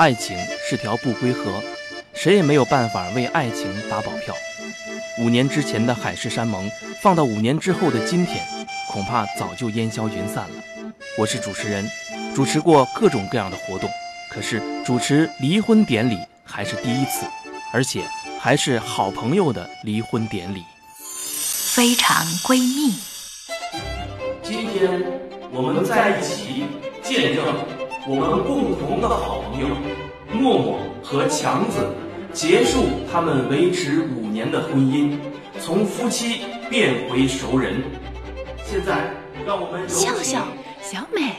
爱情是条不归河，谁也没有办法为爱情打保票。五年之前的海誓山盟，放到五年之后的今天，恐怕早就烟消云散了。我是主持人，主持过各种各样的活动，可是主持离婚典礼还是第一次，而且还是好朋友的离婚典礼。非常闺蜜，今天我们在一起见证我们共同的好朋友默默和强子结束他们维持五年的婚姻，从夫妻变回熟人。现在让我们笑笑小美，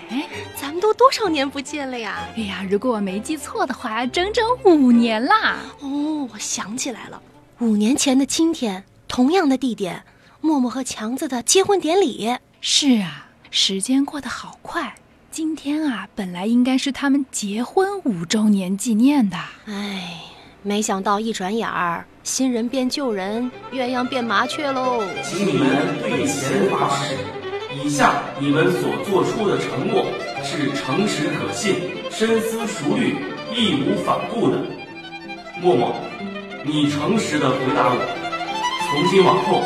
咱们都多少年不见了呀？哎呀，如果我没记错的话，整整五年啦！哦，我想起来了，五年前的今天，同样的地点，默默和强子的结婚典礼。是啊，时间过得好快。今天啊，本来应该是他们结婚五周年纪念的。哎，没想到一转眼儿，新人变旧人，鸳鸯变麻雀喽。请你们对钱发誓，以下你们所做出的承诺是诚实可信、深思熟虑、义无反顾的。默默，你诚实的回答我，从今往后，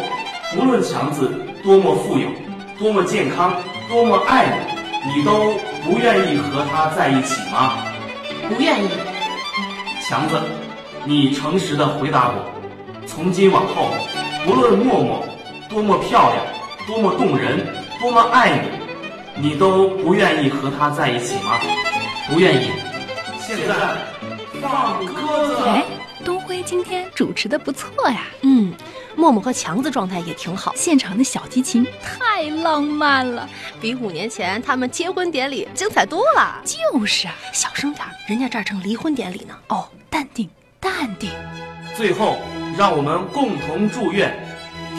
无论强子多么富有、多么健康、多么爱你，你都不愿意和他在一起吗？不愿意。强子，你诚实的回答我，从今往后，不论默默多么漂亮、多么动人、多么爱你，你都不愿意和他在一起吗？不愿意。现在放鸽子。哎，东辉今天主持的不错呀，嗯，默默和强子状态也挺好，现场的小提琴太浪漫了。比五年前他们结婚典礼精彩多了。就是啊，小声点，人家这儿正离婚典礼呢。哦，淡定，淡定。最后，让我们共同祝愿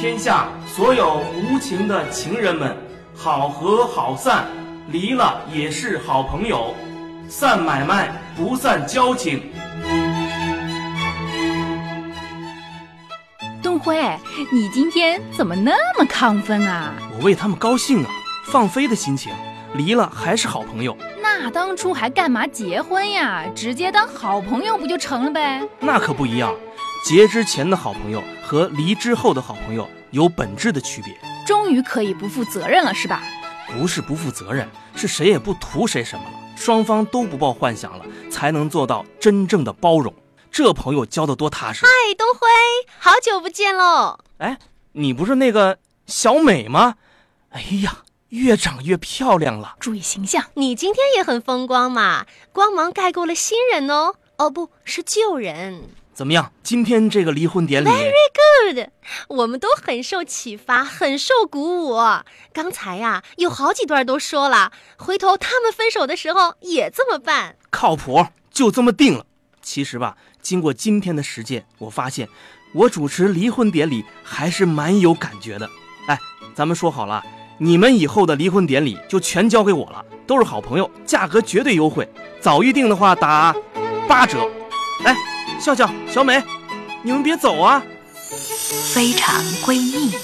天下所有无情的情人们好合好散，离了也是好朋友，散买卖不散交情。东辉，你今天怎么那么亢奋啊？我为他们高兴啊，放飞的心情，离了还是好朋友，那当初还干嘛结婚呀？直接当好朋友不就成了呗？那可不一样。结之前的好朋友和离之后的好朋友有本质的区别，终于可以不负责任了，是吧？不是不负责任，是谁也不图谁什么了，双方都不抱幻想了，才能做到真正的包容。这朋友交的多踏实。嗨，东辉，好久不见喽！哎，你不是那个小美吗？哎呀，越长越漂亮了。注意形象。你今天也很风光嘛，光芒盖过了新人哦。哦，不是旧人。怎么样？今天这个离婚典礼？Very Good，我们都很受启发，很受鼓舞。刚才呀、有好几段都说了，回头他们分手的时候也这么办。靠谱，就这么定了。其实吧，经过今天的实践，我发现我主持离婚典礼还是蛮有感觉的。哎，咱们说好了，你们以后的离婚典礼就全交给我了，都是好朋友，价格绝对优惠。早预定的话打八折。哎，笑笑、小美，你们别走啊！非常闺蜜，